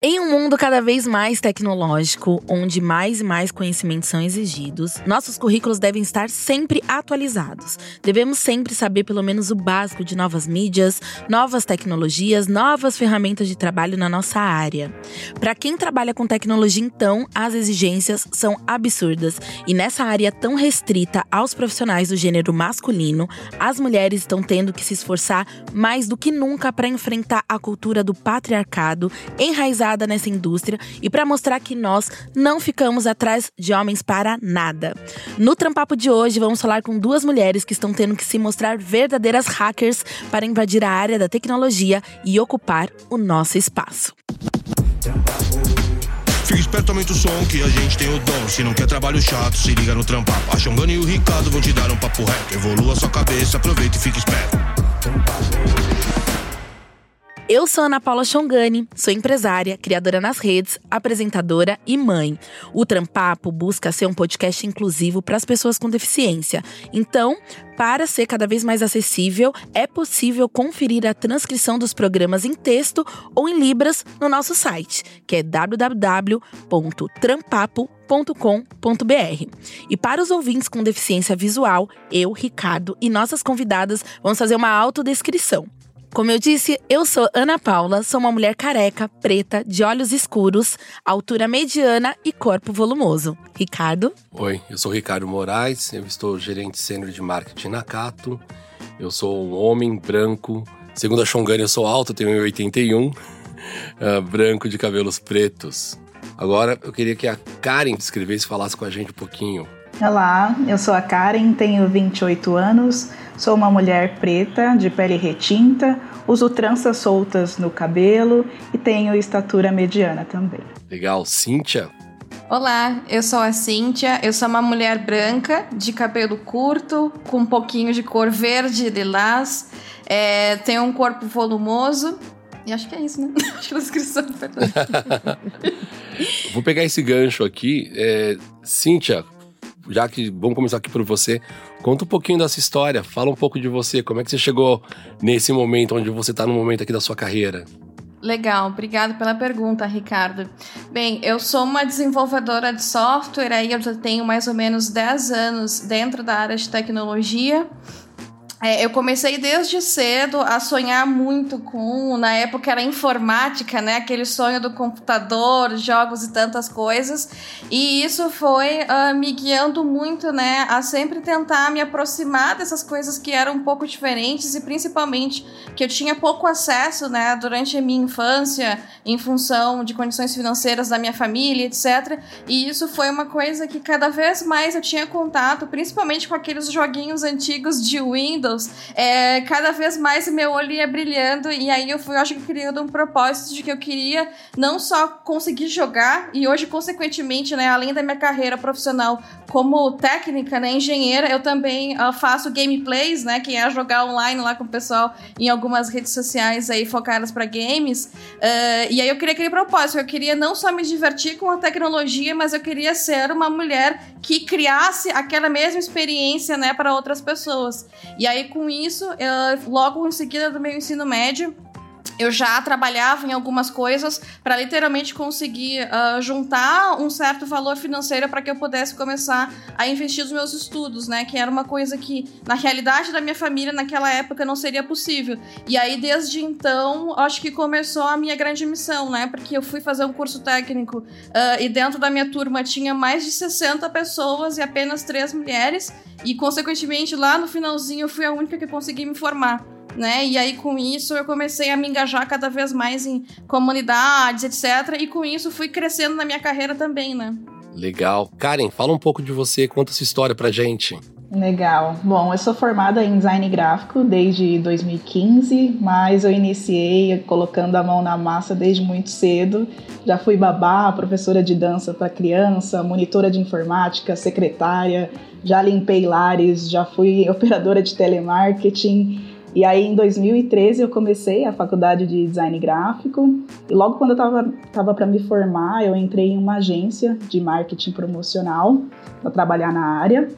Em um mundo cada vez mais tecnológico, onde mais e mais conhecimentos são exigidos, nossos currículos devem estar sempre atualizados. Devemos sempre saber pelo menos o básico de novas mídias, novas tecnologias, novas ferramentas de trabalho na nossa área. Para quem trabalha com tecnologia, então, as exigências são absurdas. E nessa área tão restrita aos profissionais do gênero masculino, as mulheres estão tendo que se esforçar mais do que nunca para enfrentar a cultura do patriarcado enraizada nessa indústria e para mostrar que nós não ficamos atrás de homens para nada. No Trampapo de hoje, vamos falar com duas mulheres que estão tendo que se mostrar verdadeiras hackers para invadir a área da tecnologia e ocupar o nosso espaço. Esperto, aumenta o som que a gente tem o dom. Se não quer trabalho chato, se liga no trampapo. A Xongani e o Ricardo vão te dar um papo reto. Evolua sua cabeça, aproveita e esperto. Eu sou Ana Paula Chongani, sou empresária, criadora nas redes, apresentadora e mãe. O Trampapo busca ser um podcast inclusivo para as pessoas com deficiência. Então, para ser cada vez mais acessível, é possível conferir a transcrição dos programas em texto ou em libras no nosso site, que é www.trampapo.com.br. E para os ouvintes com deficiência visual, eu, Ricardo e nossas convidadas vamos fazer uma autodescrição. Como eu disse, eu sou Ana Paula, sou uma mulher careca, preta, de olhos escuros, altura mediana e corpo volumoso. Ricardo? Oi, eu sou Ricardo Moraes, eu estou gerente sênior de marketing na Cato. Eu sou um homem branco, segundo a Xongani eu sou alto, tenho 1,81, uh, ah, branco de cabelos pretos. Agora eu queria que a Karen descrevesse e falasse com a gente um pouquinho. Olá, eu sou a Karen, tenho 28 anos, Sou uma mulher preta, de pele retinta, uso tranças soltas no cabelo e tenho estatura mediana também. Legal. Cíntia? Olá, eu sou a Cíntia, eu sou uma mulher branca, de cabelo curto, com um pouquinho de cor verde lilás, é, tenho um corpo volumoso, e acho que é isso, né? acho que a descrição Vou pegar esse gancho aqui. É, Cíntia, já que vamos começar aqui por você, conta um pouquinho dessa história, fala um pouco de você, como é que você chegou nesse momento onde você está no momento aqui da sua carreira? Legal, obrigado pela pergunta, Ricardo. Bem, eu sou uma desenvolvedora de software, aí eu já tenho mais ou menos 10 anos dentro da área de tecnologia. É, eu comecei desde cedo a sonhar muito com, na época era informática, né? Aquele sonho do computador, jogos e tantas coisas. E isso foi uh, me guiando muito, né? A sempre tentar me aproximar dessas coisas que eram um pouco diferentes e principalmente que eu tinha pouco acesso, né? Durante a minha infância, em função de condições financeiras da minha família, etc. E isso foi uma coisa que cada vez mais eu tinha contato, principalmente com aqueles joguinhos antigos de Windows Windows, é, cada vez mais meu olho ia brilhando e aí eu fui, acho que criando um propósito de que eu queria não só conseguir jogar e hoje, consequentemente, né, além da minha carreira profissional como técnica, né, engenheira, eu também uh, faço gameplays, né, que é jogar online lá com o pessoal em algumas redes sociais aí focadas para games. Uh, e aí eu queria aquele propósito, eu queria não só me divertir com a tecnologia, mas eu queria ser uma mulher que criasse aquela mesma experiência, né, para outras pessoas. E aí com isso, eu, logo em seguida do meu ensino médio, eu já trabalhava em algumas coisas para literalmente conseguir uh, juntar um certo valor financeiro para que eu pudesse começar a investir nos meus estudos, né? Que era uma coisa que, na realidade da minha família, naquela época, não seria possível. E aí, desde então, acho que começou a minha grande missão, né? Porque eu fui fazer um curso técnico uh, e dentro da minha turma tinha mais de 60 pessoas e apenas três mulheres. E, consequentemente, lá no finalzinho, eu fui a única que consegui me formar né? E aí com isso eu comecei a me engajar cada vez mais em comunidades, etc. E com isso fui crescendo na minha carreira também, né? Legal. Karen, fala um pouco de você, conta sua história pra gente. Legal. Bom, eu sou formada em design gráfico desde 2015, mas eu iniciei colocando a mão na massa desde muito cedo. Já fui babá, professora de dança para criança, monitora de informática, secretária, já limpei lares, já fui operadora de telemarketing. E aí, em 2013, eu comecei a faculdade de design gráfico. E logo quando eu estava tava para me formar, eu entrei em uma agência de marketing promocional para trabalhar na área.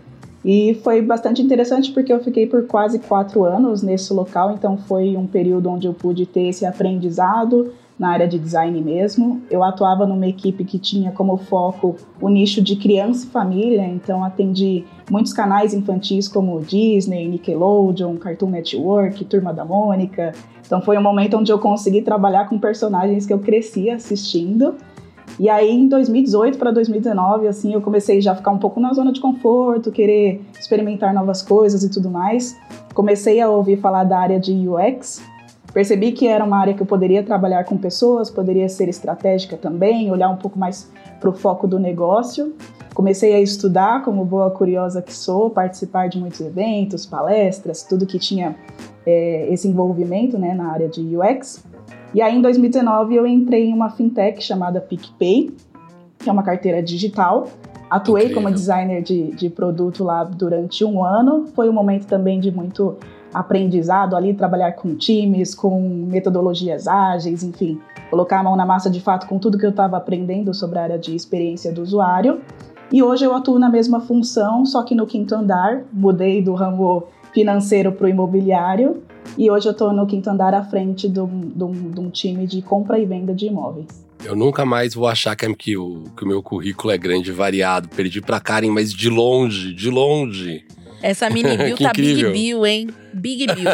E foi bastante interessante porque eu fiquei por quase quatro anos nesse local, então foi um período onde eu pude ter esse aprendizado na área de design mesmo. Eu atuava numa equipe que tinha como foco o nicho de criança e família, então atendi muitos canais infantis como Disney, Nickelodeon, Cartoon Network, Turma da Mônica. Então foi um momento onde eu consegui trabalhar com personagens que eu cresci assistindo. E aí em 2018 para 2019, assim, eu comecei já a ficar um pouco na zona de conforto, querer experimentar novas coisas e tudo mais. Comecei a ouvir falar da área de UX, Percebi que era uma área que eu poderia trabalhar com pessoas, poderia ser estratégica também, olhar um pouco mais para o foco do negócio. Comecei a estudar, como boa curiosa que sou, participar de muitos eventos, palestras, tudo que tinha é, esse envolvimento né, na área de UX. E aí, em 2019, eu entrei em uma fintech chamada PicPay, que é uma carteira digital. Atuei Incrível. como designer de, de produto lá durante um ano. Foi um momento também de muito aprendizado ali, trabalhar com times, com metodologias ágeis, enfim, colocar a mão na massa de fato com tudo que eu estava aprendendo sobre a área de experiência do usuário. E hoje eu atuo na mesma função, só que no quinto andar, mudei do ramo financeiro para o imobiliário e hoje eu estou no quinto andar à frente de um time de compra e venda de imóveis. Eu nunca mais vou achar que, que, o, que o meu currículo é grande e variado. Perdi para Karen, mas de longe, de longe. Essa mini bill tá incrível. big bill, hein? Big Bill.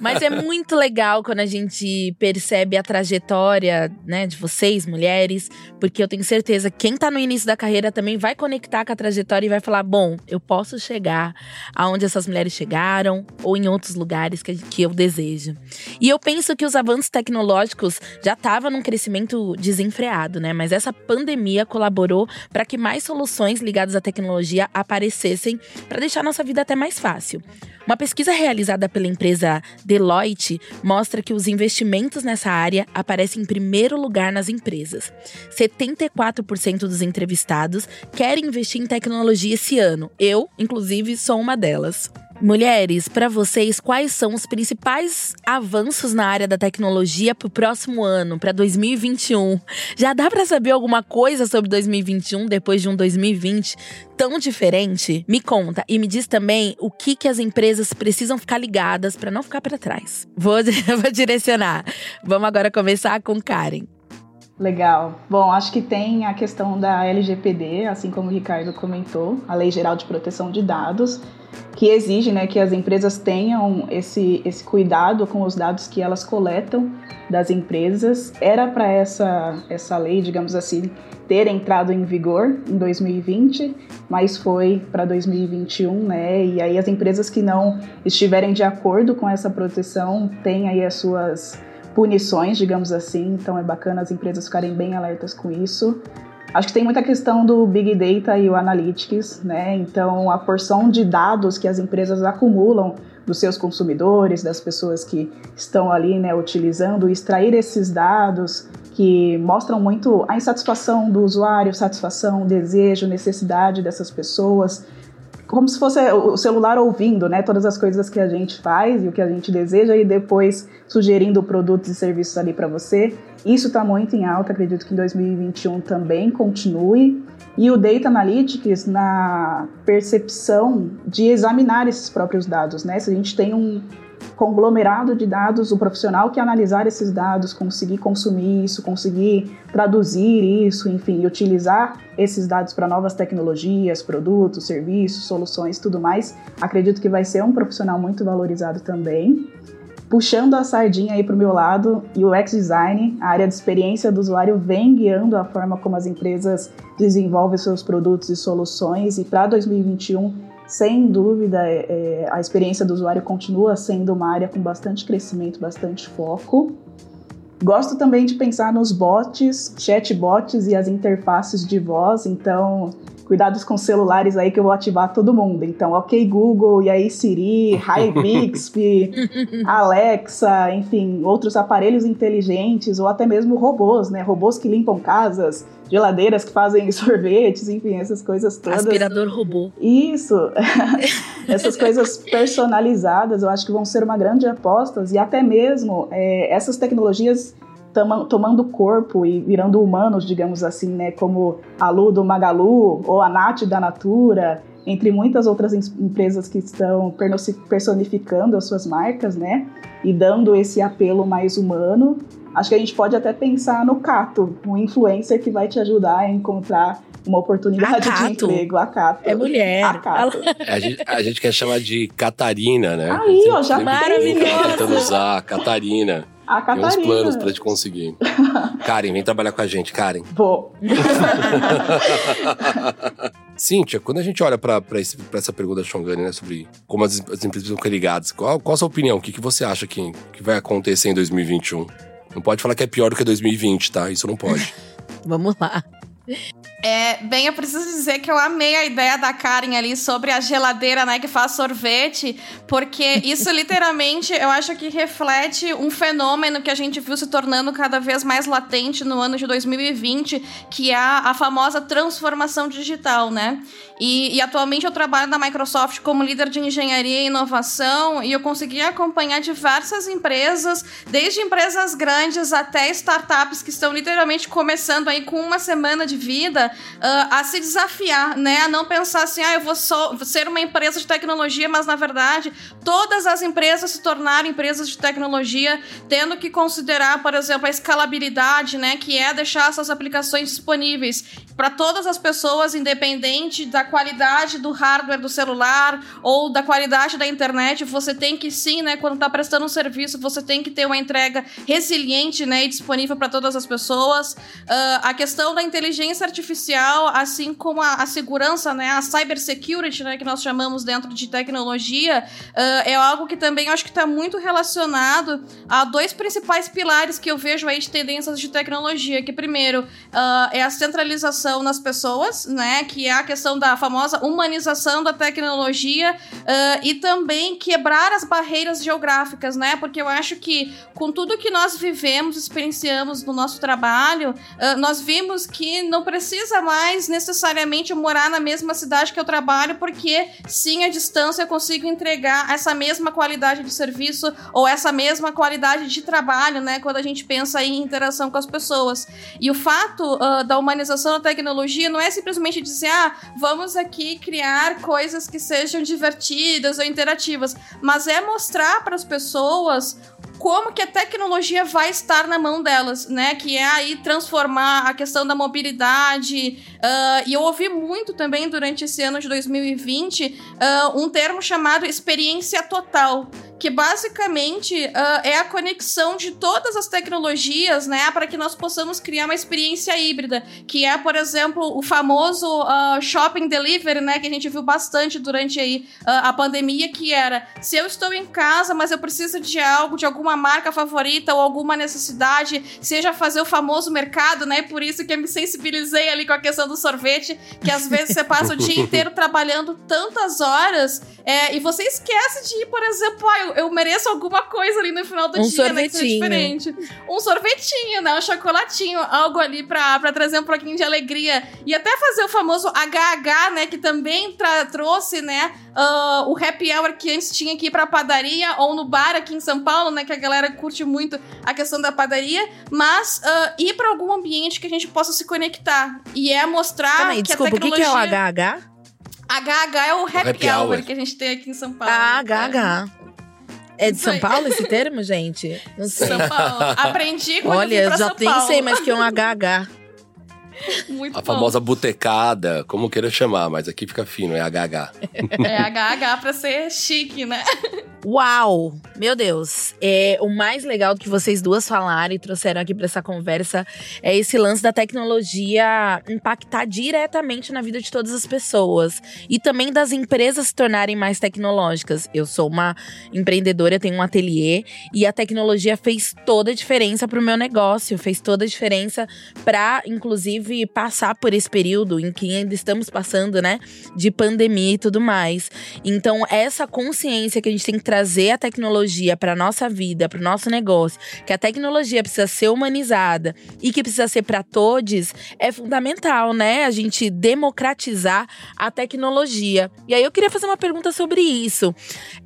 Mas é muito legal quando a gente percebe a trajetória, né, de vocês, mulheres, porque eu tenho certeza que quem tá no início da carreira também vai conectar com a trajetória e vai falar: bom, eu posso chegar aonde essas mulheres chegaram ou em outros lugares que, que eu desejo. E eu penso que os avanços tecnológicos já estavam num crescimento desenfreado, né? Mas essa pandemia colaborou para que mais soluções ligadas à tecnologia aparecessem para deixar nossa vida até mais fácil. Uma pesquisa realizada pela empresa Deloitte mostra que os investimentos nessa área aparecem em primeiro lugar nas empresas. 74% dos entrevistados querem investir em tecnologia esse ano. Eu, inclusive, sou uma delas. Mulheres, para vocês, quais são os principais avanços na área da tecnologia para o próximo ano, para 2021? Já dá para saber alguma coisa sobre 2021 depois de um 2020 tão diferente? Me conta e me diz também o que, que as empresas precisam ficar ligadas para não ficar para trás. Vou, vou direcionar. Vamos agora começar com Karen. Legal. Bom, acho que tem a questão da LGPD, assim como o Ricardo comentou, a Lei Geral de Proteção de Dados, que exige né, que as empresas tenham esse, esse cuidado com os dados que elas coletam das empresas. Era para essa, essa lei, digamos assim, ter entrado em vigor em 2020, mas foi para 2021, né? E aí as empresas que não estiverem de acordo com essa proteção têm aí as suas punições, digamos assim, então é bacana as empresas ficarem bem alertas com isso. Acho que tem muita questão do Big Data e o Analytics, né? Então, a porção de dados que as empresas acumulam dos seus consumidores, das pessoas que estão ali, né, utilizando, extrair esses dados que mostram muito a insatisfação do usuário, satisfação, desejo, necessidade dessas pessoas como se fosse o celular ouvindo, né, todas as coisas que a gente faz e o que a gente deseja e depois sugerindo produtos e serviços ali para você. Isso está muito em alta, acredito que em 2021 também continue. E o Data Analytics na percepção de examinar esses próprios dados, né? Se a gente tem um, conglomerado de dados, o profissional que analisar esses dados, conseguir consumir isso, conseguir traduzir isso, enfim, utilizar esses dados para novas tecnologias, produtos, serviços, soluções, tudo mais, acredito que vai ser um profissional muito valorizado também. Puxando a sardinha aí para o meu lado, e o UX Design, a área de experiência do usuário, vem guiando a forma como as empresas desenvolvem seus produtos e soluções, e para 2021 sem dúvida, é, é, a experiência do usuário continua sendo uma área com bastante crescimento, bastante foco. Gosto também de pensar nos bots, chatbots e as interfaces de voz, então cuidados com celulares aí que eu vou ativar todo mundo. Então, ok Google, e aí Siri, Hi Bixby, Alexa, enfim, outros aparelhos inteligentes ou até mesmo robôs, né? Robôs que limpam casas, geladeiras que fazem sorvetes, enfim, essas coisas todas. Aspirador robô. Isso. essas coisas personalizadas, eu acho que vão ser uma grande aposta e até mesmo é, essas tecnologias tomando corpo e virando humanos, digamos assim, né? Como a Lu do Magalu ou a Nath da Natura, entre muitas outras empresas que estão personificando as suas marcas, né? E dando esse apelo mais humano. acho que a gente pode até pensar no Cato, um influencer que vai te ajudar a encontrar uma oportunidade de emprego. A Cato. É mulher. A, Cato. A, gente, a gente quer chamar de Catarina, né? Aí, ó, já maravilhoso. Tentando usar Catarina. A Catarina. Tem uns planos pra te conseguir. Karen, vem trabalhar com a gente, Karen. Vou. Cíntia, quando a gente olha para essa pergunta da Shongani, né, sobre como as, as empresas ficam ligadas, qual, qual a sua opinião? O que, que você acha que, que vai acontecer em 2021? Não pode falar que é pior do que 2020, tá? Isso não pode. Vamos lá. É, bem, eu preciso dizer que eu amei a ideia da Karen ali sobre a geladeira, né, que faz sorvete, porque isso literalmente eu acho que reflete um fenômeno que a gente viu se tornando cada vez mais latente no ano de 2020, que é a, famosa transformação digital, né? E, e, atualmente eu trabalho na Microsoft como líder de engenharia e inovação e eu consegui acompanhar diversas empresas, desde empresas grandes até startups que estão literalmente começando aí com uma semana de vida uh, a se desafiar, né? A não pensar assim, ah, eu vou só ser uma empresa de tecnologia, mas na verdade todas as empresas se tornaram empresas de tecnologia, tendo que considerar, por exemplo, a escalabilidade, né? Que é deixar essas aplicações disponíveis para todas as pessoas, independente da qualidade do hardware do celular ou da qualidade da internet, você tem que sim, né, quando está prestando um serviço, você tem que ter uma entrega resiliente, né, e disponível para todas as pessoas. Uh, a questão da inteligência artificial, assim como a, a segurança, né, a cybersecurity, né, que nós chamamos dentro de tecnologia, uh, é algo que também acho que está muito relacionado a dois principais pilares que eu vejo aí de tendências de tecnologia, que primeiro uh, é a centralização nas pessoas, né, que é a questão da famosa humanização da tecnologia uh, e também quebrar as barreiras geográficas, né? Porque eu acho que com tudo que nós vivemos, experienciamos no nosso trabalho, nós vimos que não precisa mais necessariamente morar na mesma cidade que eu trabalho, porque sim, a distância eu consigo entregar essa mesma qualidade de serviço ou essa mesma qualidade de trabalho, né? Quando a gente pensa em interação com as pessoas. E o fato uh, da humanização da tecnologia não é simplesmente dizer, ah, vamos aqui criar coisas que sejam divertidas ou interativas, mas é mostrar para as pessoas como que a tecnologia vai estar na mão delas, né? Que é aí transformar a questão da mobilidade. Uh, e eu ouvi muito também durante esse ano de 2020 uh, um termo chamado experiência total que basicamente uh, é a conexão de todas as tecnologias, né, para que nós possamos criar uma experiência híbrida, que é, por exemplo, o famoso uh, shopping delivery, né, que a gente viu bastante durante aí uh, a pandemia, que era se eu estou em casa, mas eu preciso de algo, de alguma marca favorita ou alguma necessidade, seja fazer o famoso mercado, né, por isso que eu me sensibilizei ali com a questão do sorvete, que às vezes você passa o dia inteiro trabalhando tantas horas é, e você esquece de ir, por exemplo, ah, eu, eu, mereço alguma coisa ali no final do um dia, sorvetinho. né? Que diferente. Um sorvetinho, né? Um chocolatinho, algo ali pra, pra trazer um pouquinho de alegria. E até fazer o famoso HH, né? Que também trouxe, né? Uh, o happy hour que antes tinha aqui pra padaria ou no bar aqui em São Paulo, né? Que a galera curte muito a questão da padaria. Mas uh, ir pra algum ambiente que a gente possa se conectar. E é mostrar aí, que desculpa, a tecnologia... o que, que é o HH? HH é o happy, happy hour, hour, que a gente tem aqui em São Paulo. Ah, HH. É de São Paulo esse termo, gente? Não sei. São Paulo. Aprendi quando Olha, eu já São nem Paulo. sei mais que é um HH. Muito a bom. famosa botecada, como queira chamar, mas aqui fica fino, é HH. É HH pra ser chique, né? Uau! Meu Deus! É, o mais legal que vocês duas falaram e trouxeram aqui para essa conversa é esse lance da tecnologia impactar diretamente na vida de todas as pessoas e também das empresas se tornarem mais tecnológicas. Eu sou uma empreendedora, tenho um ateliê e a tecnologia fez toda a diferença para o meu negócio, fez toda a diferença para, inclusive, passar por esse período em que ainda estamos passando, né, de pandemia e tudo mais. Então, essa consciência que a gente tem que trazer a tecnologia para nossa vida, para o nosso negócio, que a tecnologia precisa ser humanizada e que precisa ser para todos, é fundamental, né? A gente democratizar a tecnologia. E aí eu queria fazer uma pergunta sobre isso.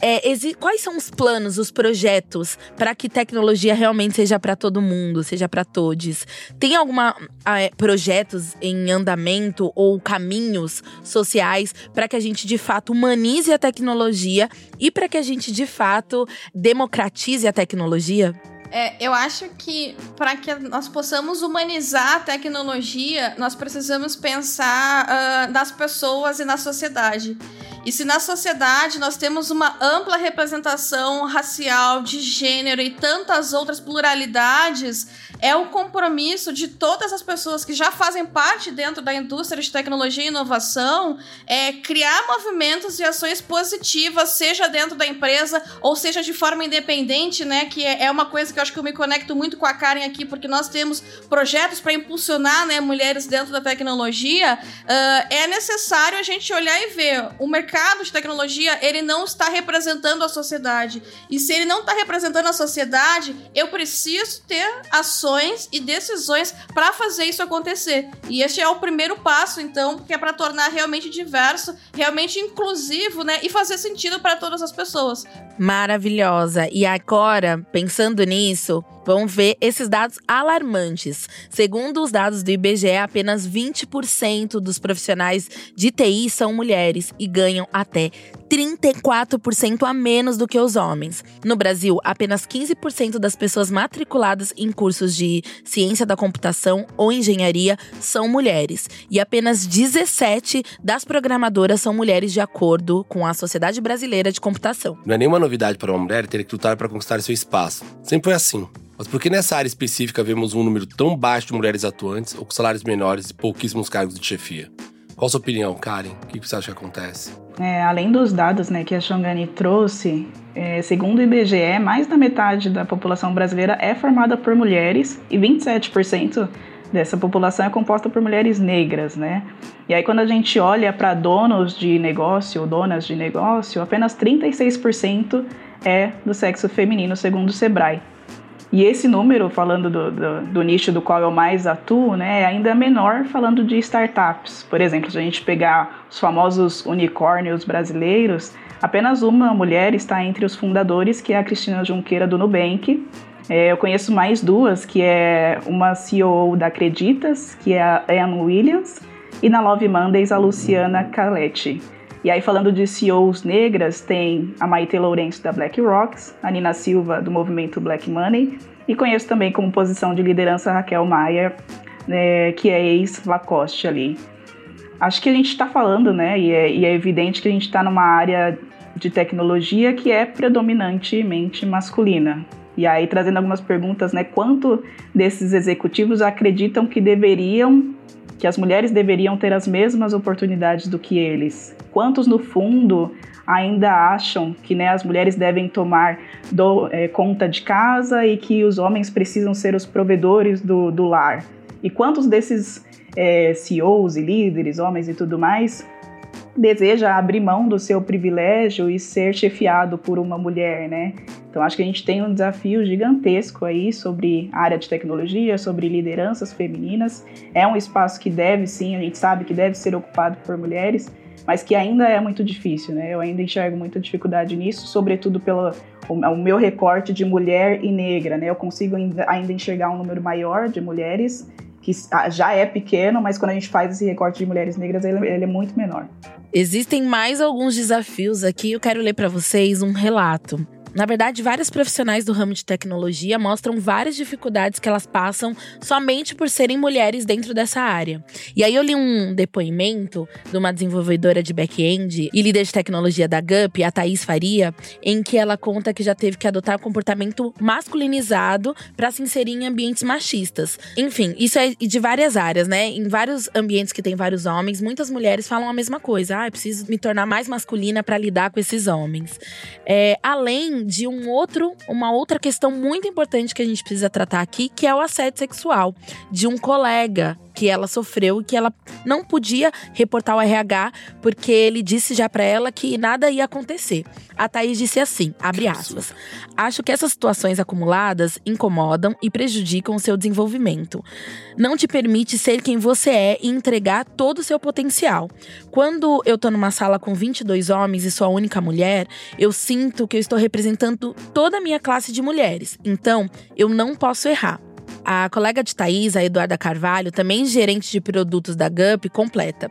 É, quais são os planos, os projetos para que tecnologia realmente seja para todo mundo, seja para todos? Tem alguma é, projetos em andamento ou caminhos sociais para que a gente de fato humanize a tecnologia e para que a gente de fato democratize a tecnologia? É, eu acho que para que nós possamos humanizar a tecnologia, nós precisamos pensar uh, nas pessoas e na sociedade. E se na sociedade nós temos uma ampla representação racial, de gênero e tantas outras pluralidades, é o compromisso de todas as pessoas que já fazem parte dentro da indústria de tecnologia e inovação é criar movimentos e ações positivas, seja dentro da empresa ou seja de forma independente, né? Que é, é uma coisa que eu acho que eu me conecto muito com a Karen aqui, porque nós temos projetos para impulsionar né, mulheres dentro da tecnologia. Uh, é necessário a gente olhar e ver o mercado de tecnologia ele não está representando a sociedade. E se ele não está representando a sociedade, eu preciso ter ações e decisões para fazer isso acontecer. E este é o primeiro passo, então, que é para tornar realmente diverso, realmente inclusivo, né? E fazer sentido para todas as pessoas. Maravilhosa. E agora, pensando nisso, vamos ver esses dados alarmantes. Segundo os dados do IBGE, apenas 20% dos profissionais de TI são mulheres e ganham até 34% a menos do que os homens. No Brasil, apenas 15% das pessoas matriculadas em cursos de ciência da computação ou engenharia são mulheres, e apenas 17 das programadoras são mulheres, de acordo com a Sociedade Brasileira de Computação. Não é nenhuma novidade para uma mulher ter que lutar para conquistar seu espaço. Sempre foi assim. Mas por que nessa área específica vemos um número tão baixo de mulheres atuantes ou com salários menores e pouquíssimos cargos de chefia? Qual a sua opinião, Karen? O que você acha que acontece? É, além dos dados né, que a Xongani trouxe, é, segundo o IBGE, mais da metade da população brasileira é formada por mulheres e 27% dessa população é composta por mulheres negras, né? E aí quando a gente olha para donos de negócio ou donas de negócio, apenas 36% é do sexo feminino, segundo o Sebrae. E esse número, falando do, do, do, nicho do qual eu mais atuo, né, é ainda menor falando de startups. Por exemplo, se a gente pegar os famosos unicórnios brasileiros, apenas uma mulher está entre os fundadores, que é a Cristina Junqueira do Nubank. É, eu conheço mais duas, que é uma CEO da Acreditas, que é a Anne Williams, e na Love Mondays a Luciana Caletti. E aí, falando de CEOs negras, tem a Maite Lourenço da BlackRock, a Nina Silva do movimento Black Money, e conheço também como posição de liderança Raquel Maia, né, que é ex-Lacoste ali. Acho que a gente está falando, né, e é, e é evidente que a gente está numa área de tecnologia que é predominantemente masculina. E aí, trazendo algumas perguntas, né, quanto desses executivos acreditam que deveriam que as mulheres deveriam ter as mesmas oportunidades do que eles. Quantos, no fundo, ainda acham que né, as mulheres devem tomar do, é, conta de casa e que os homens precisam ser os provedores do, do lar? E quantos desses é, CEOs e líderes, homens e tudo mais, deseja abrir mão do seu privilégio e ser chefiado por uma mulher, né? Então acho que a gente tem um desafio gigantesco aí sobre a área de tecnologia, sobre lideranças femininas. É um espaço que deve sim, a gente sabe que deve ser ocupado por mulheres, mas que ainda é muito difícil, né? Eu ainda enxergo muita dificuldade nisso, sobretudo pelo o meu recorte de mulher e negra, né? Eu consigo ainda enxergar um número maior de mulheres que já é pequeno, mas quando a gente faz esse recorte de mulheres negras, ele, ele é muito menor. Existem mais alguns desafios aqui. Eu quero ler para vocês um relato na verdade, vários profissionais do ramo de tecnologia mostram várias dificuldades que elas passam somente por serem mulheres dentro dessa área. E aí eu li um depoimento de uma desenvolvedora de back-end e líder de tecnologia da GUP, a Thaís Faria, em que ela conta que já teve que adotar comportamento masculinizado para se inserir em ambientes machistas. Enfim, isso é de várias áreas, né? Em vários ambientes que tem vários homens, muitas mulheres falam a mesma coisa. Ah, preciso me tornar mais masculina para lidar com esses homens. É, além de um outro, uma outra questão muito importante que a gente precisa tratar aqui, que é o assédio sexual de um colega que ela sofreu e que ela não podia reportar ao RH porque ele disse já para ela que nada ia acontecer. A Thaís disse assim, abre aspas: "Acho que essas situações acumuladas incomodam e prejudicam o seu desenvolvimento. Não te permite ser quem você é e entregar todo o seu potencial. Quando eu tô numa sala com 22 homens e sou a única mulher, eu sinto que eu estou representando toda a minha classe de mulheres. Então, eu não posso errar." A colega de Thaís, a Eduarda Carvalho, também gerente de produtos da GUP, completa.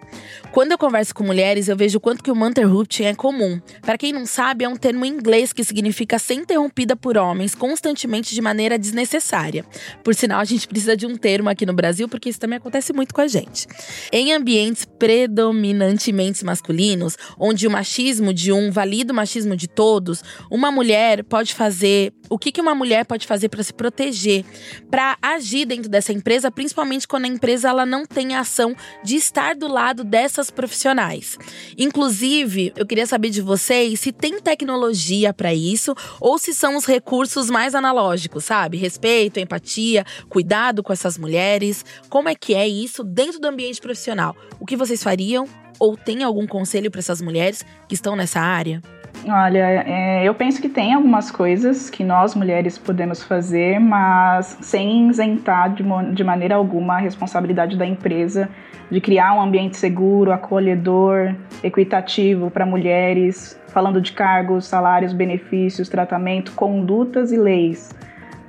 Quando eu converso com mulheres, eu vejo o quanto que o Interrupting é comum. Para quem não sabe, é um termo em inglês que significa ser interrompida por homens constantemente de maneira desnecessária. Por sinal, a gente precisa de um termo aqui no Brasil, porque isso também acontece muito com a gente. Em ambientes predominantemente masculinos, onde o machismo de um valida o machismo de todos, uma mulher pode fazer. O que, que uma mulher pode fazer para se proteger, para agir dentro dessa empresa, principalmente quando a empresa ela não tem a ação de estar do lado dessas profissionais. Inclusive, eu queria saber de vocês se tem tecnologia para isso ou se são os recursos mais analógicos, sabe? Respeito, empatia, cuidado com essas mulheres. Como é que é isso dentro do ambiente profissional? O que vocês fariam? Ou tem algum conselho para essas mulheres que estão nessa área? Olha, é, eu penso que tem algumas coisas que nós mulheres podemos fazer, mas sem isentar de, de maneira alguma a responsabilidade da empresa de criar um ambiente seguro, acolhedor, equitativo para mulheres, falando de cargos, salários, benefícios, tratamento, condutas e leis.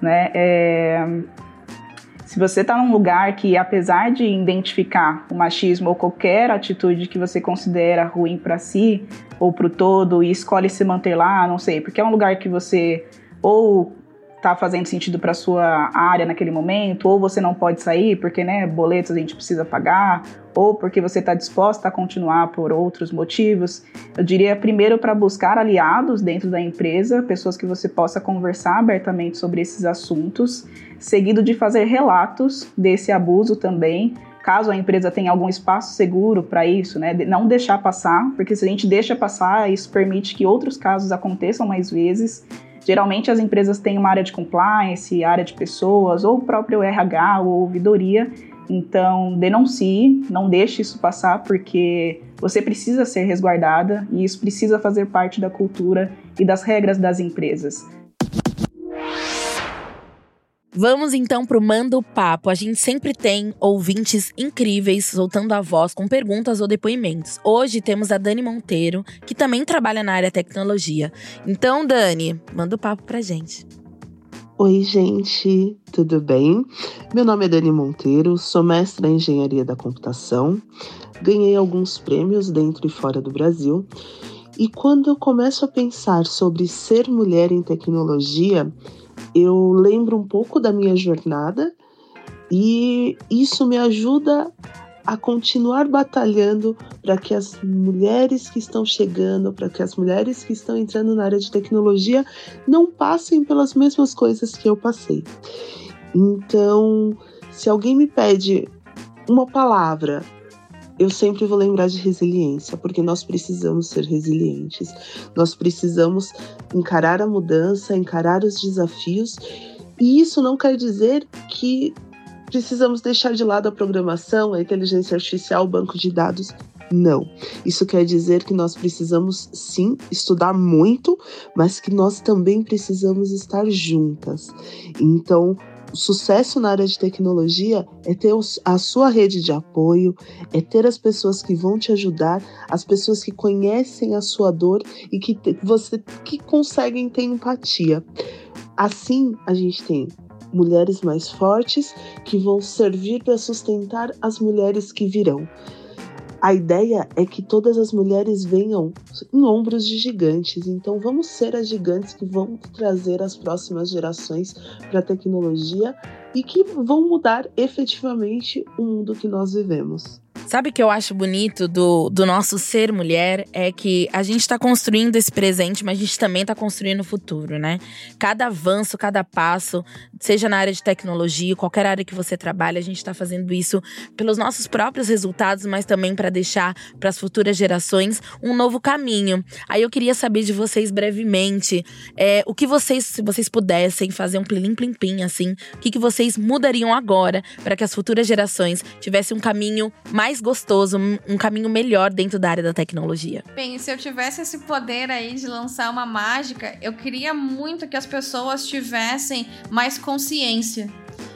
Né? É, se você está num lugar que, apesar de identificar o machismo ou qualquer atitude que você considera ruim para si ou para o todo e escolhe se manter lá, não sei, porque é um lugar que você ou tá fazendo sentido para sua área naquele momento, ou você não pode sair porque, né, boletos a gente precisa pagar, ou porque você está disposta a continuar por outros motivos. Eu diria primeiro para buscar aliados dentro da empresa, pessoas que você possa conversar abertamente sobre esses assuntos, seguido de fazer relatos desse abuso também, caso a empresa tenha algum espaço seguro para isso, né? Não deixar passar, porque se a gente deixa passar, isso permite que outros casos aconteçam mais vezes. Geralmente as empresas têm uma área de compliance, área de pessoas, ou o próprio RH ou ouvidoria. Então, denuncie, não deixe isso passar, porque você precisa ser resguardada e isso precisa fazer parte da cultura e das regras das empresas. Vamos então pro Manda o Papo. A gente sempre tem ouvintes incríveis soltando a voz com perguntas ou depoimentos. Hoje temos a Dani Monteiro, que também trabalha na área tecnologia. Então, Dani, manda o papo pra gente. Oi, gente, tudo bem? Meu nome é Dani Monteiro, sou mestra em Engenharia da Computação. Ganhei alguns prêmios dentro e fora do Brasil. E quando eu começo a pensar sobre ser mulher em tecnologia, eu lembro um pouco da minha jornada e isso me ajuda a continuar batalhando para que as mulheres que estão chegando, para que as mulheres que estão entrando na área de tecnologia não passem pelas mesmas coisas que eu passei. Então, se alguém me pede uma palavra eu sempre vou lembrar de resiliência, porque nós precisamos ser resilientes. Nós precisamos encarar a mudança, encarar os desafios, e isso não quer dizer que precisamos deixar de lado a programação, a inteligência artificial, o banco de dados. Não. Isso quer dizer que nós precisamos sim estudar muito, mas que nós também precisamos estar juntas. Então, sucesso na área de tecnologia é ter a sua rede de apoio, é ter as pessoas que vão te ajudar, as pessoas que conhecem a sua dor e que você que conseguem ter empatia. Assim, a gente tem mulheres mais fortes que vão servir para sustentar as mulheres que virão. A ideia é que todas as mulheres venham em ombros de gigantes, então vamos ser as gigantes que vão trazer as próximas gerações para a tecnologia e que vão mudar efetivamente o mundo que nós vivemos. Sabe o que eu acho bonito do, do nosso ser mulher? É que a gente está construindo esse presente, mas a gente também está construindo o futuro, né? Cada avanço, cada passo, seja na área de tecnologia, qualquer área que você trabalha, a gente está fazendo isso pelos nossos próprios resultados, mas também para deixar para as futuras gerações um novo caminho. Aí eu queria saber de vocês brevemente é, o que vocês, se vocês pudessem fazer um plim plim plim assim, o que, que vocês mudariam agora para que as futuras gerações tivessem um caminho mais mais gostoso, um caminho melhor dentro da área da tecnologia. Bem, se eu tivesse esse poder aí de lançar uma mágica, eu queria muito que as pessoas tivessem mais consciência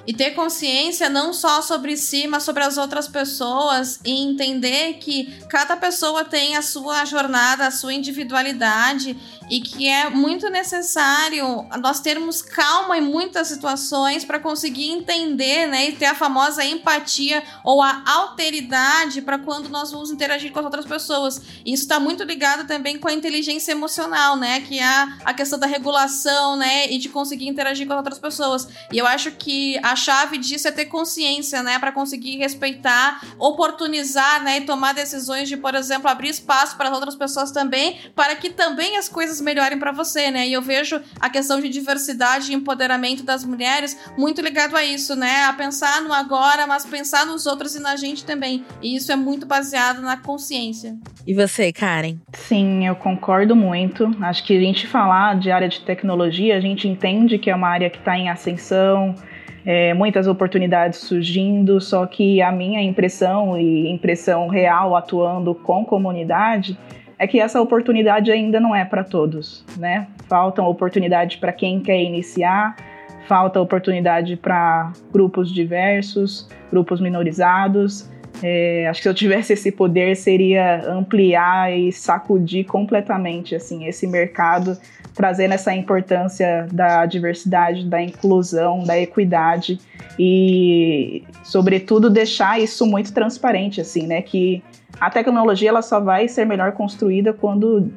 e ter consciência não só sobre si, mas sobre as outras pessoas e entender que cada pessoa tem a sua jornada, a sua individualidade e que é muito necessário nós termos calma em muitas situações para conseguir entender, né, e ter a famosa empatia ou a alteridade para quando nós vamos interagir com as outras pessoas. Isso está muito ligado também com a inteligência emocional, né, que é a questão da regulação, né, e de conseguir interagir com as outras pessoas. E eu acho que a chave disso é ter consciência, né, para conseguir respeitar, oportunizar, né, e tomar decisões de, por exemplo, abrir espaço para as outras pessoas também, para que também as coisas coisas melhorem para você, né? E eu vejo a questão de diversidade e empoderamento das mulheres muito ligado a isso, né? A pensar no agora, mas pensar nos outros e na gente também. E isso é muito baseado na consciência. E você, Karen? Sim, eu concordo muito. Acho que a gente falar de área de tecnologia, a gente entende que é uma área que está em ascensão. É, muitas oportunidades surgindo, só que a minha impressão e impressão real atuando com comunidade é que essa oportunidade ainda não é para todos, né? Faltam oportunidades para quem quer iniciar, falta oportunidade para grupos diversos, grupos minorizados. É, acho que se eu tivesse esse poder seria ampliar e sacudir completamente assim esse mercado, trazendo essa importância da diversidade, da inclusão, da equidade e, sobretudo, deixar isso muito transparente, assim, né? Que a tecnologia ela só vai ser melhor construída quando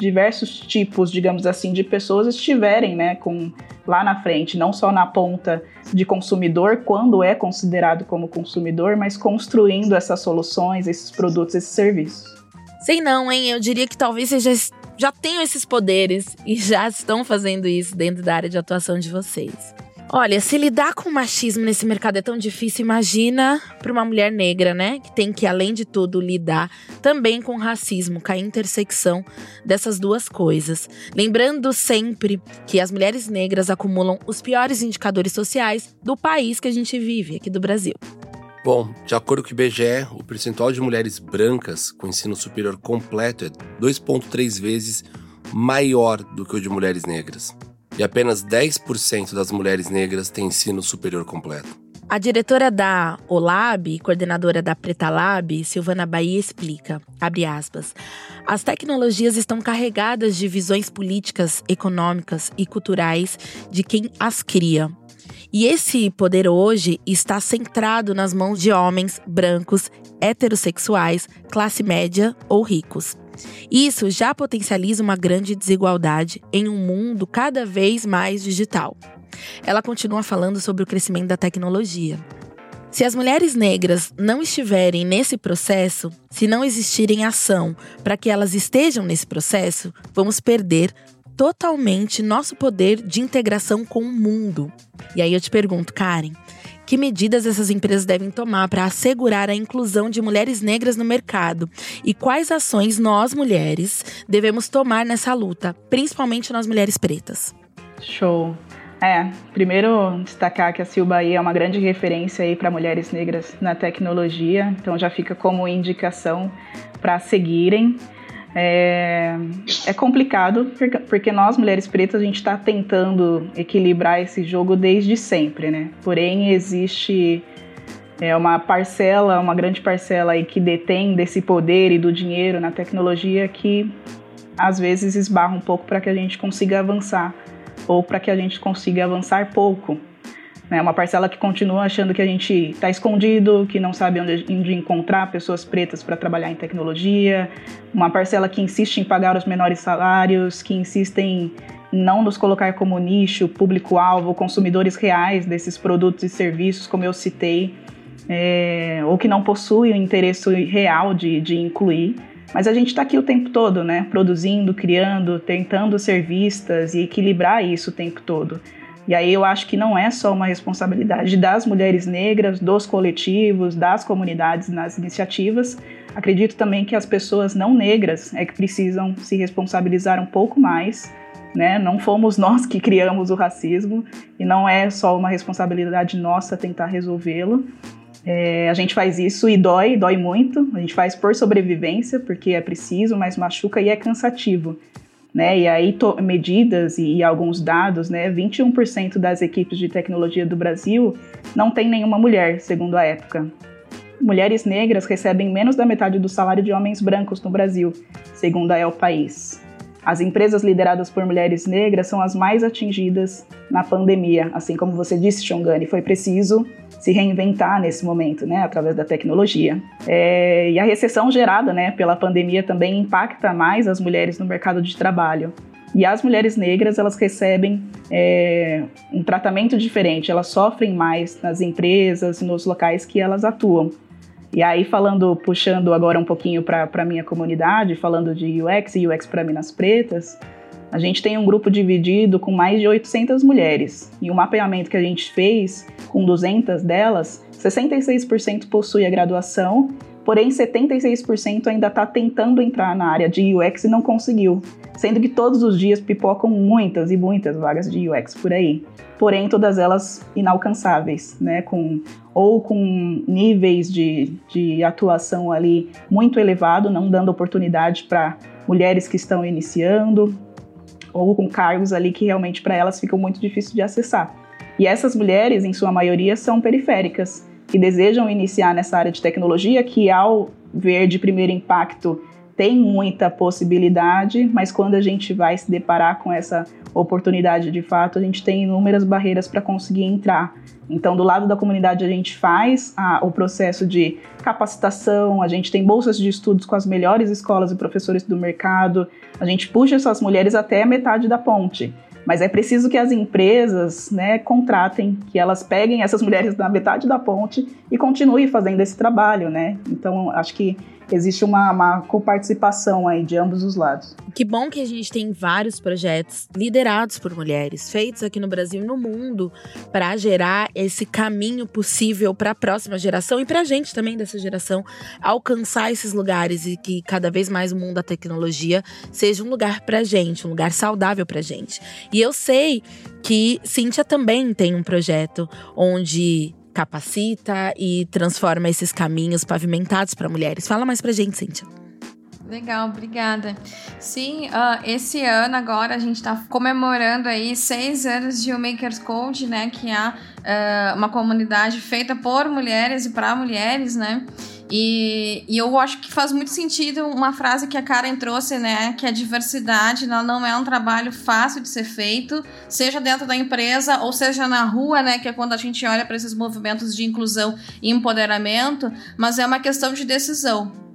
diversos tipos, digamos assim, de pessoas estiverem, né, com lá na frente, não só na ponta de consumidor, quando é considerado como consumidor, mas construindo essas soluções, esses produtos, esses serviços. Sei não, hein? Eu diria que talvez já, já tenham esses poderes e já estão fazendo isso dentro da área de atuação de vocês. Olha, se lidar com machismo nesse mercado é tão difícil, imagina para uma mulher negra, né? Que tem que, além de tudo, lidar também com racismo, com a intersecção dessas duas coisas. Lembrando sempre que as mulheres negras acumulam os piores indicadores sociais do país que a gente vive, aqui do Brasil. Bom, de acordo com o IBGE, o percentual de mulheres brancas com ensino superior completo é 2,3 vezes maior do que o de mulheres negras e apenas 10% das mulheres negras têm ensino superior completo. A diretora da OLAB, coordenadora da Preta Lab, Silvana Bahia, explica, aspas, as tecnologias estão carregadas de visões políticas, econômicas e culturais de quem as cria. E esse poder hoje está centrado nas mãos de homens brancos, heterossexuais, classe média ou ricos. Isso já potencializa uma grande desigualdade em um mundo cada vez mais digital. Ela continua falando sobre o crescimento da tecnologia. Se as mulheres negras não estiverem nesse processo, se não existirem ação para que elas estejam nesse processo, vamos perder totalmente nosso poder de integração com o mundo. E aí eu te pergunto, Karen, que medidas essas empresas devem tomar para assegurar a inclusão de mulheres negras no mercado e quais ações nós, mulheres, devemos tomar nessa luta, principalmente nós mulheres pretas. Show. É, primeiro destacar que a Silba aí é uma grande referência aí para mulheres negras na tecnologia, então já fica como indicação para seguirem. É, é complicado porque nós, mulheres pretas, a gente está tentando equilibrar esse jogo desde sempre, né? Porém, existe é, uma parcela, uma grande parcela aí que detém desse poder e do dinheiro na tecnologia que às vezes esbarra um pouco para que a gente consiga avançar ou para que a gente consiga avançar pouco né? Uma parcela que continua achando que a gente está escondido, que não sabe onde, onde encontrar pessoas pretas para trabalhar em tecnologia. Uma parcela que insiste em pagar os menores salários, que insistem em não nos colocar como nicho, público-alvo, consumidores reais desses produtos e serviços, como eu citei, é, ou que não possui o interesse real de, de incluir. Mas a gente está aqui o tempo todo, né? Produzindo, criando, tentando ser vistas e equilibrar isso o tempo todo. E aí eu acho que não é só uma responsabilidade das mulheres negras, dos coletivos, das comunidades nas iniciativas. Acredito também que as pessoas não negras é que precisam se responsabilizar um pouco mais. Né? Não fomos nós que criamos o racismo e não é só uma responsabilidade nossa tentar resolvê-lo. É, a gente faz isso e dói, dói muito. A gente faz por sobrevivência, porque é preciso, mas machuca e é cansativo. Né, e aí, medidas e, e, alguns dados, né, 21% das equipes de tecnologia do Brasil não tem nenhuma mulher, segundo a época. Mulheres negras recebem menos da metade do salário de homens brancos no Brasil, segundo a El País. As empresas lideradas por mulheres negras são as mais atingidas na pandemia, assim como você disse, Xongani, foi preciso se reinventar nesse momento, né, através da tecnologia. É, e a recessão gerada, né, pela pandemia também impacta mais as mulheres no mercado de trabalho. E as mulheres negras, elas recebem é, um tratamento diferente, elas sofrem mais nas empresas, nos locais que elas atuam. E aí, falando, puxando agora um pouquinho para a minha comunidade, falando de UX e UX para Minas Pretas, a gente tem um grupo dividido com mais de 800 mulheres. E o mapeamento que a gente fez, com 200 delas, 66% possui a graduação, porém 76% ainda está tentando entrar na área de UX e não conseguiu. Sendo que todos os dias pipocam muitas e muitas vagas de UX por aí. Porém, todas elas inalcançáveis, né? Com, ou com níveis de, de atuação ali muito elevado, não dando oportunidade para mulheres que estão iniciando, ou com cargos ali que realmente para elas ficam muito difícil de acessar. E essas mulheres, em sua maioria, são periféricas, que desejam iniciar nessa área de tecnologia, que ao ver de primeiro impacto tem muita possibilidade, mas quando a gente vai se deparar com essa oportunidade de fato, a gente tem inúmeras barreiras para conseguir entrar. Então, do lado da comunidade, a gente faz a, o processo de capacitação, a gente tem bolsas de estudos com as melhores escolas e professores do mercado, a gente puxa essas mulheres até a metade da ponte. Mas é preciso que as empresas né, contratem, que elas peguem essas mulheres na metade da ponte e continuem fazendo esse trabalho, né? Então, acho que existe uma, uma coparticipação aí de ambos os lados. Que bom que a gente tem vários projetos liderados por mulheres, feitos aqui no Brasil e no mundo, para gerar esse caminho possível para a próxima geração e para a gente também dessa geração alcançar esses lugares e que cada vez mais o mundo da tecnologia seja um lugar para gente, um lugar saudável para gente. E eu sei que Cíntia também tem um projeto onde capacita e transforma esses caminhos pavimentados para mulheres. Fala mais pra gente, Cíntia. Legal, obrigada. Sim, uh, esse ano agora a gente está comemorando aí seis anos de o Makers Code, né? Que é uh, uma comunidade feita por mulheres e para mulheres, né? E, e eu acho que faz muito sentido uma frase que a Karen trouxe, né? Que a diversidade não é um trabalho fácil de ser feito, seja dentro da empresa ou seja na rua, né? Que é quando a gente olha para esses movimentos de inclusão e empoderamento, mas é uma questão de decisão.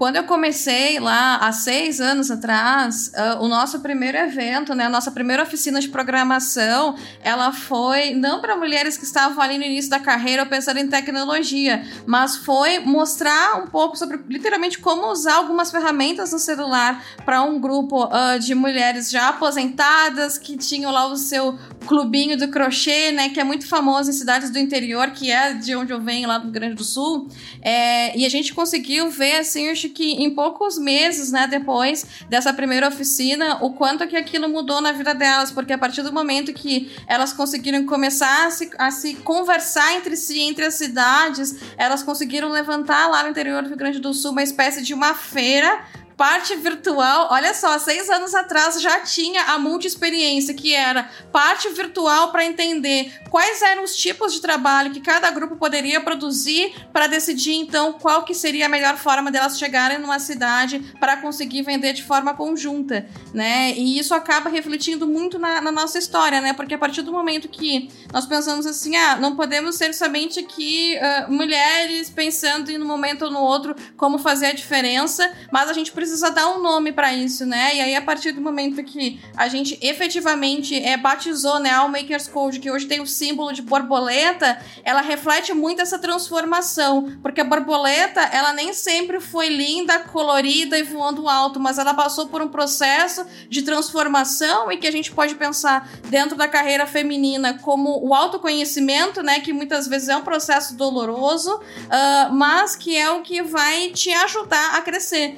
Quando eu comecei lá há seis anos atrás, uh, o nosso primeiro evento, né, a nossa primeira oficina de programação, ela foi não para mulheres que estavam ali no início da carreira ou pensando em tecnologia, mas foi mostrar um pouco sobre literalmente como usar algumas ferramentas no celular para um grupo uh, de mulheres já aposentadas que tinham lá o seu clubinho do crochê, né, que é muito famoso em cidades do interior, que é de onde eu venho, lá do Grande do Sul. É, e a gente conseguiu ver, assim, acho que em poucos meses, né, depois dessa primeira oficina, o quanto que aquilo mudou na vida delas, porque a partir do momento que elas conseguiram começar a se, a se conversar entre si, entre as cidades, elas conseguiram levantar lá no interior do Rio Grande do Sul uma espécie de uma feira parte virtual, olha só, seis anos atrás já tinha a multi-experiência, que era parte virtual para entender quais eram os tipos de trabalho que cada grupo poderia produzir para decidir então qual que seria a melhor forma delas chegarem numa cidade para conseguir vender de forma conjunta, né? E isso acaba refletindo muito na, na, nossa história, né? Porque a partir do momento que nós pensamos assim, ah, não podemos ser somente aqui uh, mulheres pensando em um momento ou no outro como fazer a diferença, mas a gente precisa precisa dar um nome para isso, né? E aí, a partir do momento que a gente efetivamente é, batizou né, a Makers Code, que hoje tem o símbolo de borboleta, ela reflete muito essa transformação. Porque a borboleta, ela nem sempre foi linda, colorida e voando alto, mas ela passou por um processo de transformação e que a gente pode pensar dentro da carreira feminina como o autoconhecimento, né? Que muitas vezes é um processo doloroso, uh, mas que é o que vai te ajudar a crescer.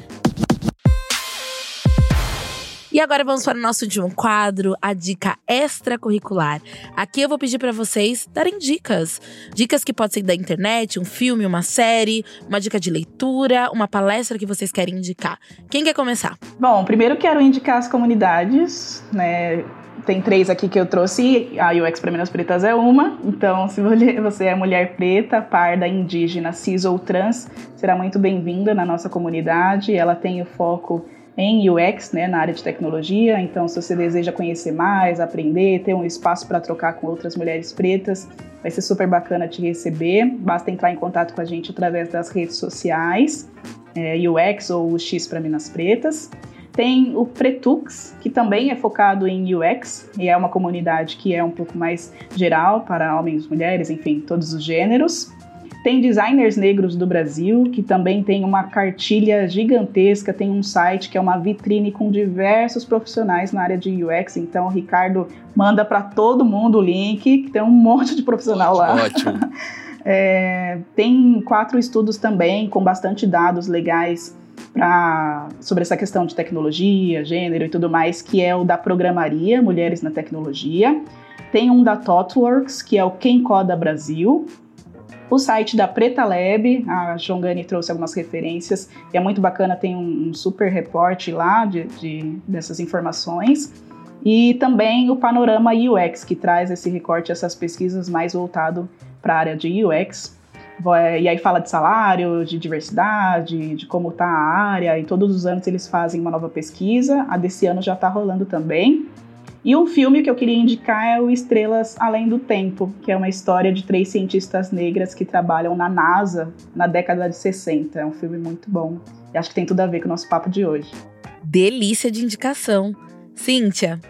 E agora vamos para o nosso último quadro, a dica extracurricular. Aqui eu vou pedir para vocês darem dicas. Dicas que podem ser da internet, um filme, uma série, uma dica de leitura, uma palestra que vocês querem indicar. Quem quer começar? Bom, primeiro quero indicar as comunidades, né? Tem três aqui que eu trouxe, a UX para Minas Pretas é uma. Então, se você é mulher preta, parda, indígena, cis ou trans, será muito bem-vinda na nossa comunidade. Ela tem o foco em UX, né, na área de tecnologia. Então, se você deseja conhecer mais, aprender, ter um espaço para trocar com outras mulheres pretas, vai ser super bacana te receber. Basta entrar em contato com a gente através das redes sociais, é, UX ou X para Minas Pretas. Tem o Pretux, que também é focado em UX, e é uma comunidade que é um pouco mais geral para homens, mulheres, enfim, todos os gêneros. Tem designers negros do Brasil, que também tem uma cartilha gigantesca, tem um site que é uma vitrine com diversos profissionais na área de UX. Então, o Ricardo manda para todo mundo o link, que tem um monte de profissional lá. Ótimo. é, tem quatro estudos também, com bastante dados legais pra, sobre essa questão de tecnologia, gênero e tudo mais, que é o da Programaria Mulheres na Tecnologia. Tem um da ThoughtWorks, que é o Quem Coda Brasil, o site da Preta Lab, a Jongani trouxe algumas referências e é muito bacana, tem um, um super reporte lá de, de, dessas informações. E também o Panorama UX, que traz esse recorte, essas pesquisas mais voltado para a área de UX. E aí fala de salário, de diversidade, de como está a área, e todos os anos eles fazem uma nova pesquisa. A desse ano já está rolando também. E um filme que eu queria indicar é o Estrelas Além do Tempo, que é uma história de três cientistas negras que trabalham na NASA na década de 60. É um filme muito bom. E acho que tem tudo a ver com o nosso papo de hoje. Delícia de indicação. Cíntia,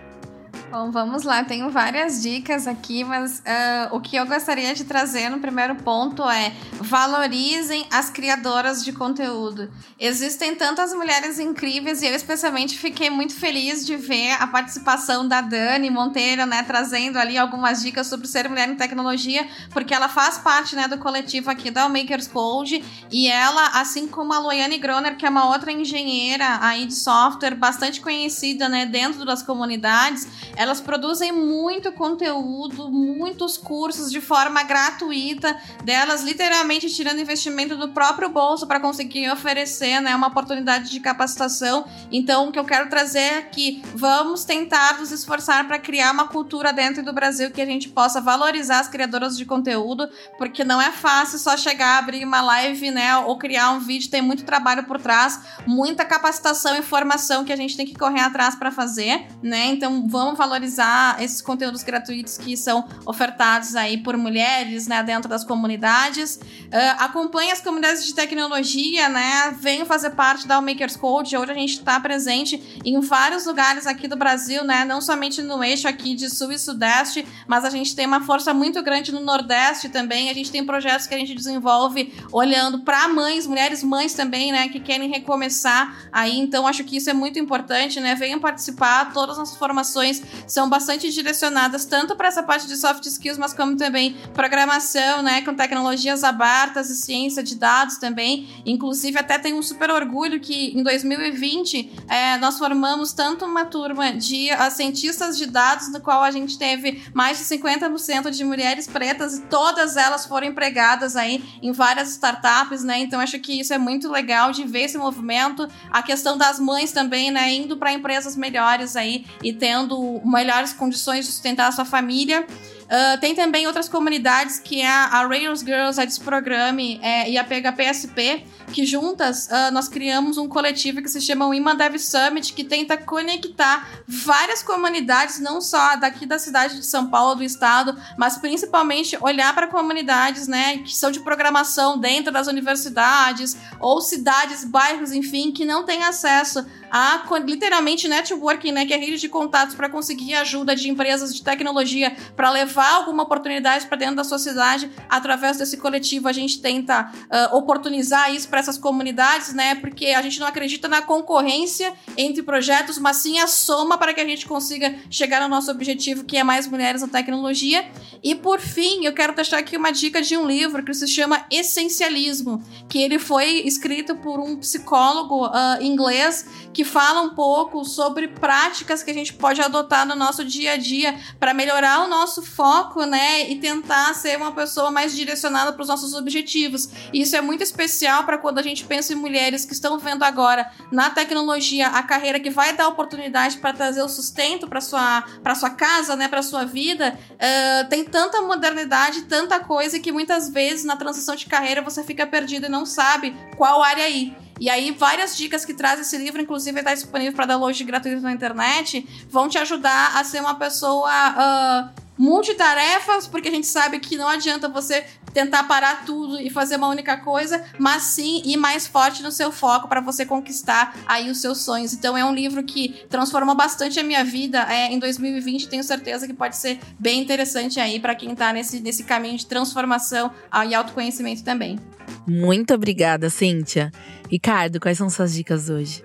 Bom, vamos lá. Tenho várias dicas aqui, mas uh, o que eu gostaria de trazer no primeiro ponto é valorizem as criadoras de conteúdo. Existem tantas mulheres incríveis e eu especialmente fiquei muito feliz de ver a participação da Dani Monteiro, né, trazendo ali algumas dicas sobre ser mulher em tecnologia, porque ela faz parte, né, do coletivo aqui da Makers Code e ela, assim como a Loiane Groner, que é uma outra engenheira aí de software bastante conhecida, né, dentro das comunidades, elas produzem muito conteúdo, muitos cursos de forma gratuita, delas literalmente tirando investimento do próprio bolso para conseguir oferecer né, uma oportunidade de capacitação. Então, o que eu quero trazer é que vamos tentar nos esforçar para criar uma cultura dentro do Brasil que a gente possa valorizar as criadoras de conteúdo, porque não é fácil só chegar, abrir uma live, né, ou criar um vídeo, tem muito trabalho por trás, muita capacitação e formação que a gente tem que correr atrás para fazer, né? Então, vamos valorizar valorizar esses conteúdos gratuitos que são ofertados aí por mulheres, né, dentro das comunidades. Uh, acompanhe as comunidades de tecnologia, né, venham fazer parte da Makers Code. Hoje a gente está presente em vários lugares aqui do Brasil, né, não somente no eixo aqui de sul e sudeste, mas a gente tem uma força muito grande no nordeste também. A gente tem projetos que a gente desenvolve olhando para mães, mulheres mães também, né, que querem recomeçar aí. Então acho que isso é muito importante, né? Venham participar, todas as formações são bastante direcionadas tanto para essa parte de soft skills, mas como também programação, né, com tecnologias abertas e ciência de dados também. Inclusive, até tenho um super orgulho que em 2020 é, nós formamos tanto uma turma de uh, cientistas de dados, no qual a gente teve mais de 50% de mulheres pretas e todas elas foram empregadas aí em várias startups, né? Então acho que isso é muito legal de ver esse movimento. A questão das mães também, né, indo para empresas melhores aí e tendo melhores condições de sustentar a sua família. Uh, tem também outras comunidades que é a Rails Girls, a Desprograme é, e a PHPSP, que juntas uh, nós criamos um coletivo que se chama o Iman Dev Summit, que tenta conectar várias comunidades, não só daqui da cidade de São Paulo, do estado, mas principalmente olhar para comunidades né, que são de programação dentro das universidades ou cidades, bairros, enfim, que não têm acesso a literalmente networking, né, que é rede de contatos para conseguir ajuda de empresas de tecnologia para levar alguma oportunidade para dentro da sociedade através desse coletivo. A gente tenta uh, oportunizar isso para essas comunidades, né, porque a gente não acredita na concorrência entre projetos, mas sim a soma para que a gente consiga chegar no nosso objetivo, que é mais mulheres na tecnologia. E por fim, eu quero deixar aqui uma dica de um livro que se chama Essencialismo, que ele foi escrito por um psicólogo uh, inglês que fala um pouco sobre práticas que a gente pode adotar no nosso dia a dia para melhorar o nosso foco, né, e tentar ser uma pessoa mais direcionada para os nossos objetivos. E isso é muito especial para quando a gente pensa em mulheres que estão vendo agora na tecnologia a carreira que vai dar oportunidade para trazer o sustento para sua para sua casa, né, para sua vida. Uh, tem tanta modernidade, tanta coisa que muitas vezes na transição de carreira você fica perdido e não sabe qual área ir. E aí, várias dicas que traz esse livro, inclusive está disponível para download gratuito na internet, vão te ajudar a ser uma pessoa uh, multitarefas, porque a gente sabe que não adianta você tentar parar tudo e fazer uma única coisa, mas sim ir mais forte no seu foco para você conquistar aí os seus sonhos. Então é um livro que transformou bastante a minha vida é, em 2020, tenho certeza que pode ser bem interessante aí para quem está nesse, nesse caminho de transformação e autoconhecimento também. Muito obrigada, Cíntia. Ricardo, quais são suas dicas hoje?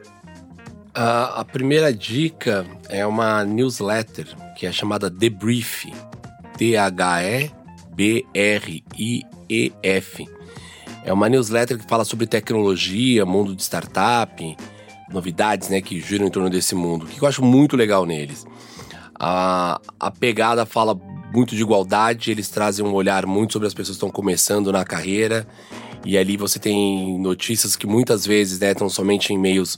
Uh, a primeira dica é uma newsletter que é chamada Debrief. T-H-E-B-R-I-E-F. É uma newsletter que fala sobre tecnologia, mundo de startup, novidades né, que giram em torno desse mundo. Que eu acho muito legal neles? A, a pegada fala muito de igualdade, eles trazem um olhar muito sobre as pessoas que estão começando na carreira. E ali você tem notícias que muitas vezes né, estão somente em meios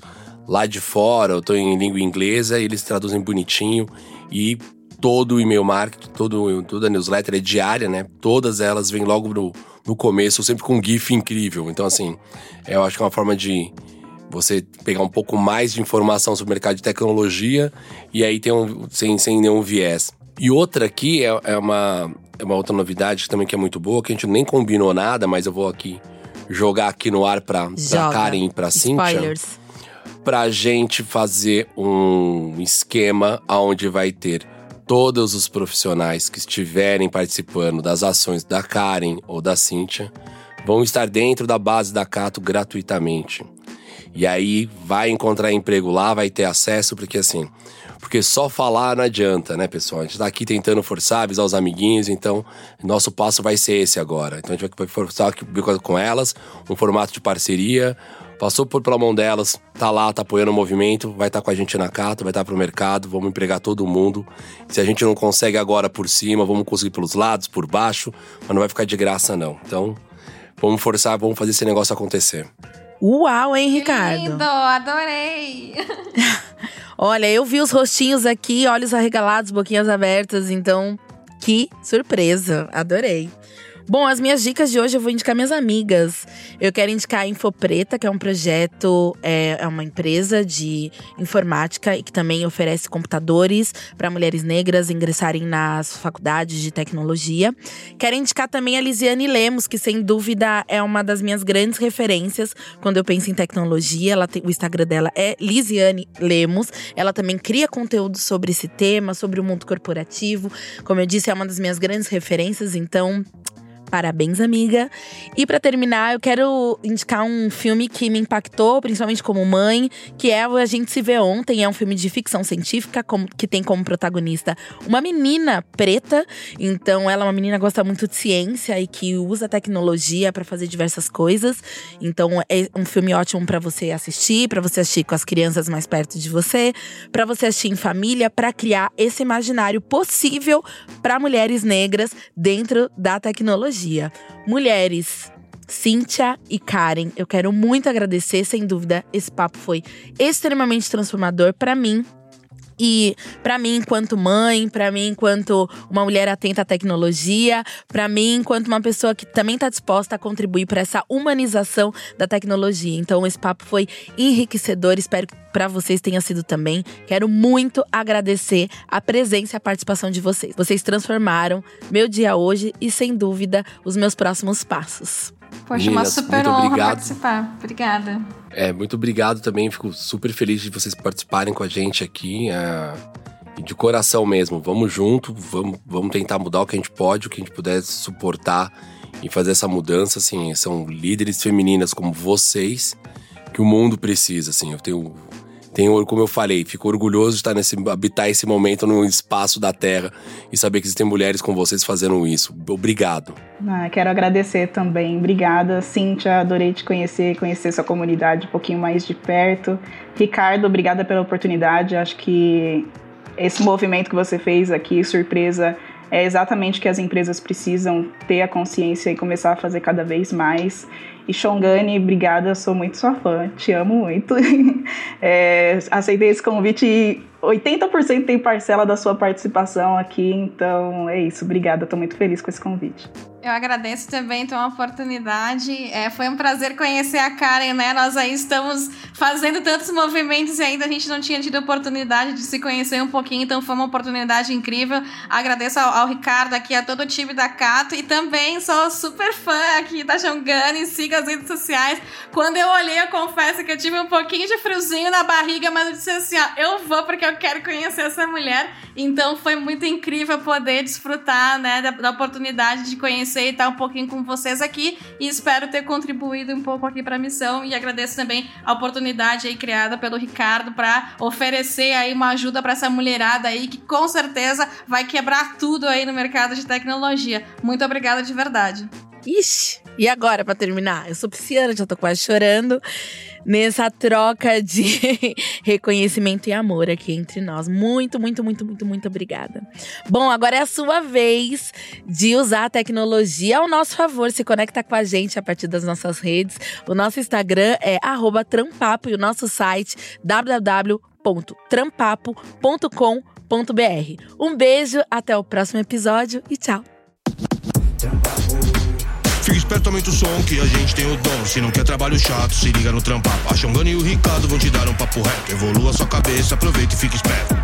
lá de fora, ou estão em língua inglesa, eles traduzem bonitinho. E todo o e-mail marketing, todo, toda a newsletter é diária, né? Todas elas vêm logo no, no começo, sempre com um GIF incrível. Então, assim, eu acho que é uma forma de você pegar um pouco mais de informação sobre o mercado de tecnologia e aí tem um, sem, sem nenhum viés. E outra aqui é, é, uma, é uma outra novidade também que é muito boa, que a gente nem combinou nada, mas eu vou aqui jogar aqui no ar pra, pra Karen e pra Cíntia. Spoilers. Pra gente fazer um esquema onde vai ter todos os profissionais que estiverem participando das ações da Karen ou da Cíntia vão estar dentro da base da Cato gratuitamente. E aí vai encontrar emprego lá, vai ter acesso, porque assim, porque só falar não adianta, né, pessoal? A gente tá aqui tentando forçar, avisar os amiguinhos, então nosso passo vai ser esse agora. Então a gente vai forçar com elas, um formato de parceria, passou por pela mão delas, tá lá, tá apoiando o movimento, vai estar tá com a gente na Cato, vai estar tá pro mercado, vamos empregar todo mundo. Se a gente não consegue agora por cima, vamos conseguir pelos lados, por baixo, mas não vai ficar de graça não. Então, vamos forçar, vamos fazer esse negócio acontecer. Uau, hein, Ricardo? lindo, adorei. Olha, eu vi os rostinhos aqui, olhos arregalados, boquinhas abertas, então que surpresa, adorei. Bom, as minhas dicas de hoje eu vou indicar minhas amigas. Eu quero indicar a Infopreta, que é um projeto, é, é uma empresa de informática e que também oferece computadores para mulheres negras ingressarem nas faculdades de tecnologia. Quero indicar também a Lisiane Lemos, que sem dúvida é uma das minhas grandes referências quando eu penso em tecnologia. Ela tem, o Instagram dela é Lisiane Lemos. Ela também cria conteúdo sobre esse tema, sobre o mundo corporativo. Como eu disse, é uma das minhas grandes referências, então Parabéns, amiga. E para terminar, eu quero indicar um filme que me impactou, principalmente como mãe, que é A Gente Se Vê Ontem. É um filme de ficção científica como, que tem como protagonista uma menina preta. Então, ela é uma menina que gosta muito de ciência e que usa tecnologia para fazer diversas coisas. Então, é um filme ótimo para você assistir, para você assistir com as crianças mais perto de você, para você assistir em família, para criar esse imaginário possível para mulheres negras dentro da tecnologia dia. Mulheres, Cíntia e Karen, eu quero muito agradecer, sem dúvida, esse papo foi extremamente transformador para mim, e para mim, enquanto mãe, para mim, enquanto uma mulher atenta à tecnologia, para mim, enquanto uma pessoa que também está disposta a contribuir para essa humanização da tecnologia. Então, esse papo foi enriquecedor. Espero que para vocês tenha sido também. Quero muito agradecer a presença e a participação de vocês. Vocês transformaram meu dia hoje e, sem dúvida, os meus próximos passos. Poxa, Meninas, uma super honra obrigado. participar. Obrigada. É, muito obrigado também. Fico super feliz de vocês participarem com a gente aqui. É, de coração mesmo. Vamos junto, vamos, vamos tentar mudar o que a gente pode, o que a gente puder suportar e fazer essa mudança. Assim, são líderes femininas como vocês que o mundo precisa. Assim, eu tenho tenho, como eu falei, fico orgulhoso de estar nesse, habitar esse momento no espaço da Terra e saber que existem mulheres com vocês fazendo isso. Obrigado. Ah, quero agradecer também. Obrigada, Cíntia. Adorei te conhecer, conhecer sua comunidade um pouquinho mais de perto. Ricardo, obrigada pela oportunidade. Acho que esse movimento que você fez aqui, surpresa, é exatamente o que as empresas precisam ter a consciência e começar a fazer cada vez mais. E Shongani, obrigada, sou muito sua fã, te amo muito. é, aceitei esse convite e 80% tem parcela da sua participação aqui, então é isso, obrigada, estou muito feliz com esse convite. Eu agradeço também então a oportunidade. É, foi um prazer conhecer a Karen, né? Nós aí estamos fazendo tantos movimentos e ainda a gente não tinha tido oportunidade de se conhecer um pouquinho, então foi uma oportunidade incrível. Agradeço ao, ao Ricardo aqui, a todo o time da Cato e também sou super fã aqui da Jongani, siga as redes sociais. Quando eu olhei, eu confesso que eu tive um pouquinho de friozinho na barriga, mas eu disse assim, ó, eu vou porque eu quero conhecer essa mulher. Então foi muito incrível poder desfrutar, né, da, da oportunidade de conhecer e estar um pouquinho com vocês aqui e espero ter contribuído um pouco aqui para a missão e agradeço também a oportunidade aí criada pelo Ricardo para oferecer aí uma ajuda para essa mulherada aí que com certeza vai quebrar tudo aí no mercado de tecnologia. Muito obrigada de verdade. Ixi, e agora para terminar? Eu sou pisciana, já tô quase chorando nessa troca de reconhecimento e amor aqui entre nós. Muito, muito, muito, muito, muito obrigada. Bom, agora é a sua vez de usar a tecnologia ao nosso favor. Se conecta com a gente a partir das nossas redes. O nosso Instagram é @trampapo e o nosso site www.trampapo.com.br. Um beijo, até o próximo episódio e tchau. Fica esperto, aumenta o som que a gente tem o dom. Se não quer trabalho chato, se liga no trampa. A Xongana e o Ricardo vão te dar um papo reto. Evolua sua cabeça, aproveita e fica esperto.